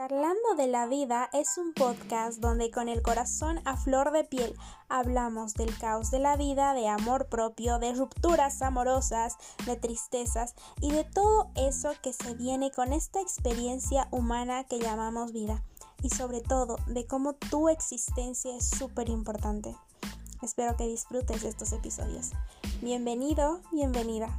Charlando de la Vida es un podcast donde con el corazón a flor de piel hablamos del caos de la vida, de amor propio, de rupturas amorosas, de tristezas y de todo eso que se viene con esta experiencia humana que llamamos vida y sobre todo de cómo tu existencia es súper importante. Espero que disfrutes de estos episodios. Bienvenido, bienvenida.